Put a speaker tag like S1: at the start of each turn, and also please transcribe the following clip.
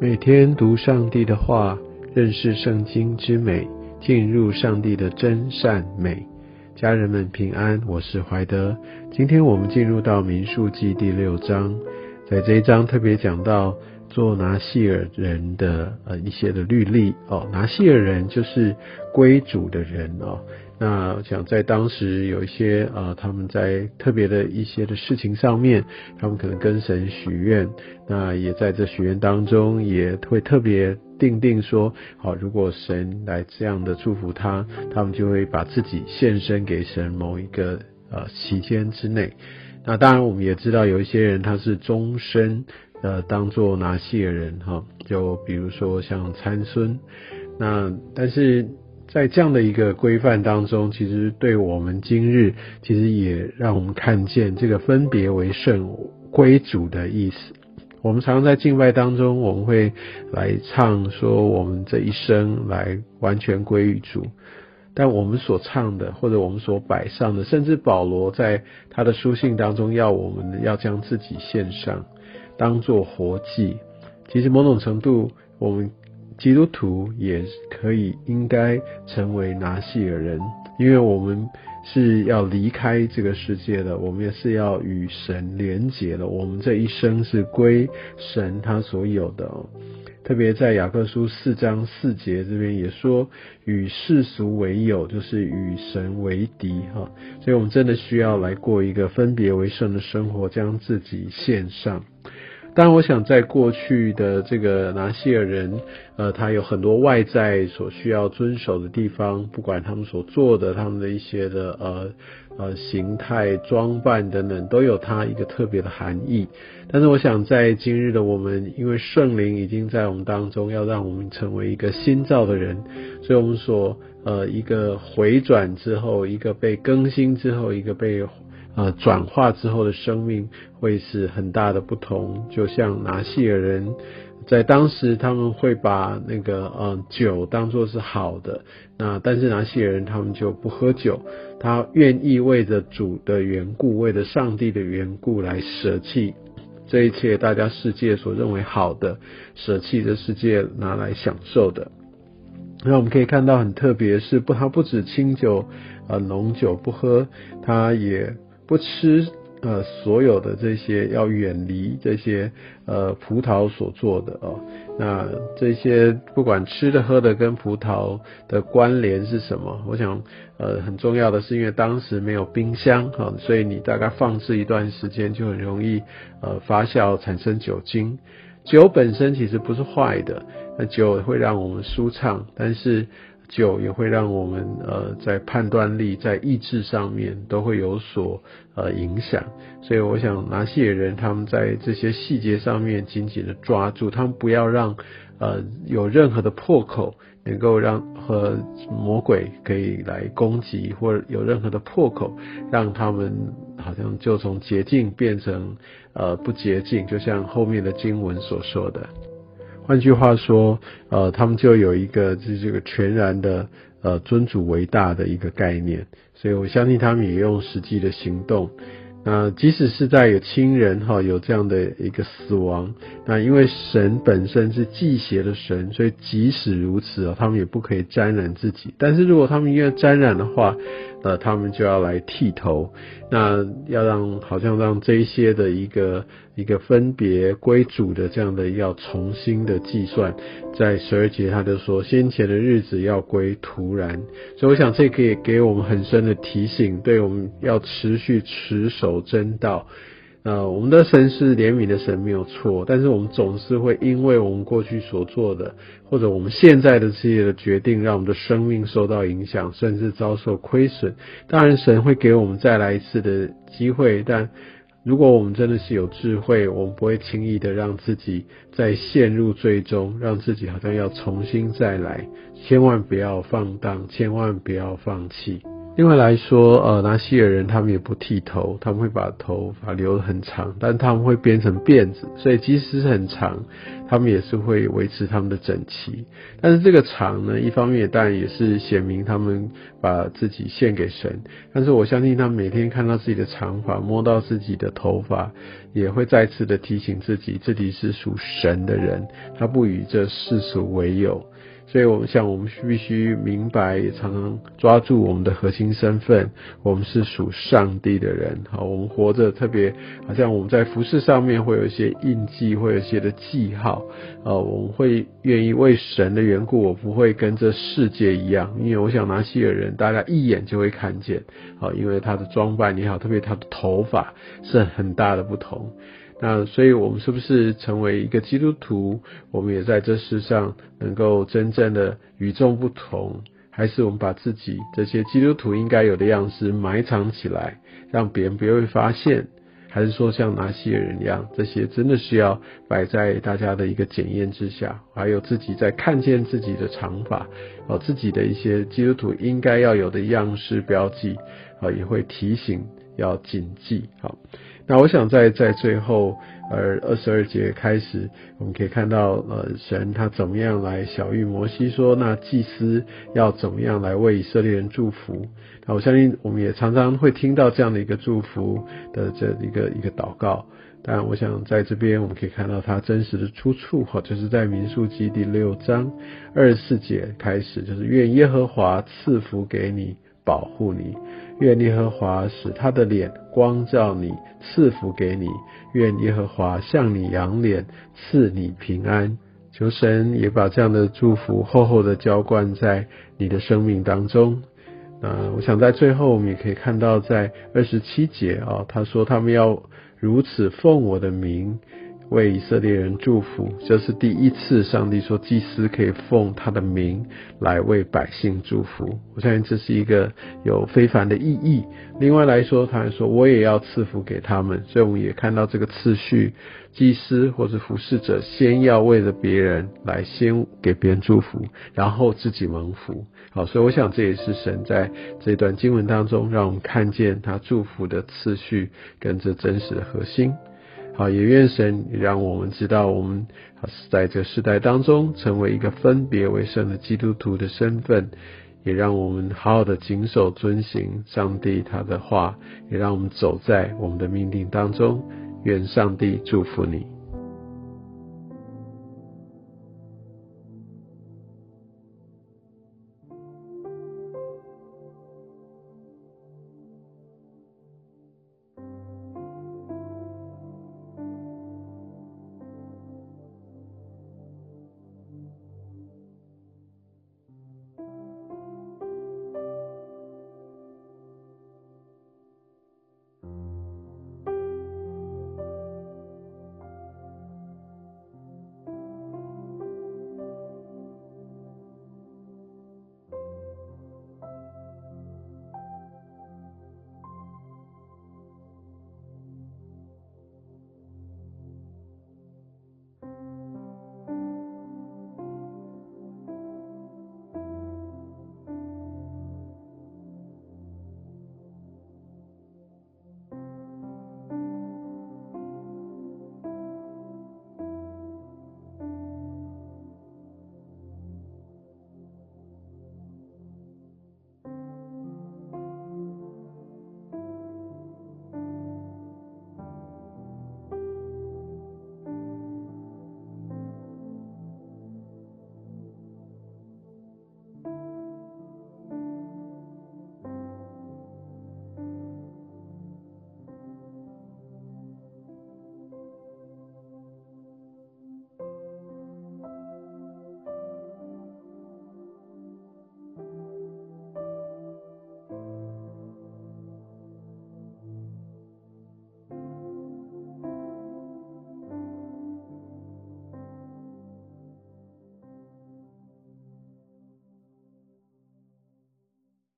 S1: 每天读上帝的话，认识圣经之美，进入上帝的真善美。家人们平安，我是怀德。今天我们进入到民数记第六章，在这一章特别讲到做拿细尔人的呃一些的律例哦，拿细尔人就是归主的人哦。那我想在当时有一些呃，他们在特别的一些的事情上面，他们可能跟神许愿，那也在这许愿当中也会特别定定说，好，如果神来这样的祝福他，他们就会把自己献身给神某一个呃期间之内。那当然我们也知道有一些人他是终身呃当做拿细尔人哈，就比如说像参孙，那但是。在这样的一个规范当中，其实对我们今日，其实也让我们看见这个分别为圣归主的意思。我们常常在敬拜当中，我们会来唱说我们这一生来完全归于主，但我们所唱的或者我们所摆上的，甚至保罗在他的书信当中要我们要将自己献上，当做活祭。其实某种程度，我们。基督徒也可以应该成为拿细尔人，因为我们是要离开这个世界的，我们也是要与神连结的。我们这一生是归神他所有的。特别在雅各书四章四节这边也说，与世俗为友，就是与神为敌哈。所以我们真的需要来过一个分别为圣的生活，将自己献上。当然，我想在过去的这个拿西尔人，呃，他有很多外在所需要遵守的地方，不管他们所做的，他们的一些的呃呃形态、装扮等等，都有它一个特别的含义。但是，我想在今日的我们，因为圣灵已经在我们当中，要让我们成为一个新造的人，所以我们所呃一个回转之后，一个被更新之后，一个被。呃，转化之后的生命会是很大的不同。就像拿细尔人，在当时他们会把那个呃酒当做是好的，那但是拿细尔人他们就不喝酒，他愿意为着主的缘故，为着上帝的缘故来舍弃这一切大家世界所认为好的，舍弃这世界拿来享受的。那我们可以看到很特别是不，他不止清酒，呃浓酒不喝，他也。不吃呃所有的这些要远离这些呃葡萄所做的哦，那这些不管吃的喝的跟葡萄的关联是什么？我想呃很重要的是因为当时没有冰箱哈，所以你大概放置一段时间就很容易呃发酵产生酒精。酒本身其实不是坏的，那酒会让我们舒畅，但是。酒也会让我们呃在判断力在意志上面都会有所呃影响，所以我想拿西野人他们在这些细节上面紧紧的抓住，他们不要让呃有任何的破口能够让和魔鬼可以来攻击，或者有任何的破口让他们好像就从捷径变成呃不洁净，就像后面的经文所说的。换句话说，呃，他们就有一个是这个全然的呃尊主为大的一个概念，所以我相信他们也用实际的行动。那即使是在有亲人哈有这样的一个死亡，那因为神本身是祭邪的神，所以即使如此啊，他们也不可以沾染自己。但是如果他们愿沾染的话，那，他们就要来剃头，那要让好像让这些的一个一个分别归主的这样的要重新的计算，在十二节他就说先前的日子要归突然，所以我想这可以给我们很深的提醒，对我们要持续持守真道。呃，我们的神是怜悯的神，没有错。但是我们总是会因为我们过去所做的，或者我们现在的这些的决定，让我们的生命受到影响，甚至遭受亏损。当然，神会给我们再来一次的机会。但如果我们真的是有智慧，我们不会轻易的让自己再陷入最终，让自己好像要重新再来。千万不要放荡，千万不要放弃。另外来说，呃，拿西尔人他们也不剃头，他们会把头发留得很长，但他们会编成辫子，所以即使是很长，他们也是会维持他们的整齐。但是这个长呢，一方面当然也是显明他们把自己献给神，但是我相信他们每天看到自己的长发，摸到自己的头发，也会再次的提醒自己，自己是属神的人，他不与这世俗为友。所以，我们想，我们必须明白，也常常抓住我们的核心身份。我们是属上帝的人，好，我们活着特别，好像我们在服饰上面会有一些印记，会有一些的记号。呃，我们会愿意为神的缘故，我不会跟这世界一样，因为我想拿西尔人，大家一眼就会看见，好，因为他的装扮也好，特别他的头发是很大的不同。那所以，我们是不是成为一个基督徒？我们也在这世上能够真正的与众不同，还是我们把自己这些基督徒应该有的样式埋藏起来，让别人不会发现？还是说像拿西尔人一样，这些真的是要摆在大家的一个检验之下？还有自己在看见自己的长发，哦，自己的一些基督徒应该要有的样式标记，啊，也会提醒要谨记，好。那我想在在最后，呃，二十二节开始，我们可以看到，呃，神他怎么样来小谕摩西说，那祭司要怎么样来为以色列人祝福？那我相信我们也常常会听到这样的一个祝福的这一个一个祷告。但我想在这边我们可以看到它真实的出处，哈，就是在民数记第六章二十四节开始，就是愿耶和华赐福给你，保护你。愿耶和华使他的脸光照你，赐福给你；愿耶和华向你扬脸，赐你平安。求神也把这样的祝福厚厚的浇灌在你的生命当中。那我想在最后，我们也可以看到，在二十七节啊，他说他们要如此奉我的名。为以色列人祝福，这是第一次上帝说祭司可以奉他的名来为百姓祝福。我相信这是一个有非凡的意义。另外来说，他还说我也要赐福给他们，所以我们也看到这个次序：祭司或者服侍者先要为了别人来先给别人祝福，然后自己蒙福。好，所以我想这也是神在这段经文当中让我们看见他祝福的次序跟这真实的核心。啊，也愿神也让我们知道，我们是在这世代当中成为一个分别为圣的基督徒的身份，也让我们好好的谨守遵行上帝他的话，也让我们走在我们的命定当中。愿上帝祝福你。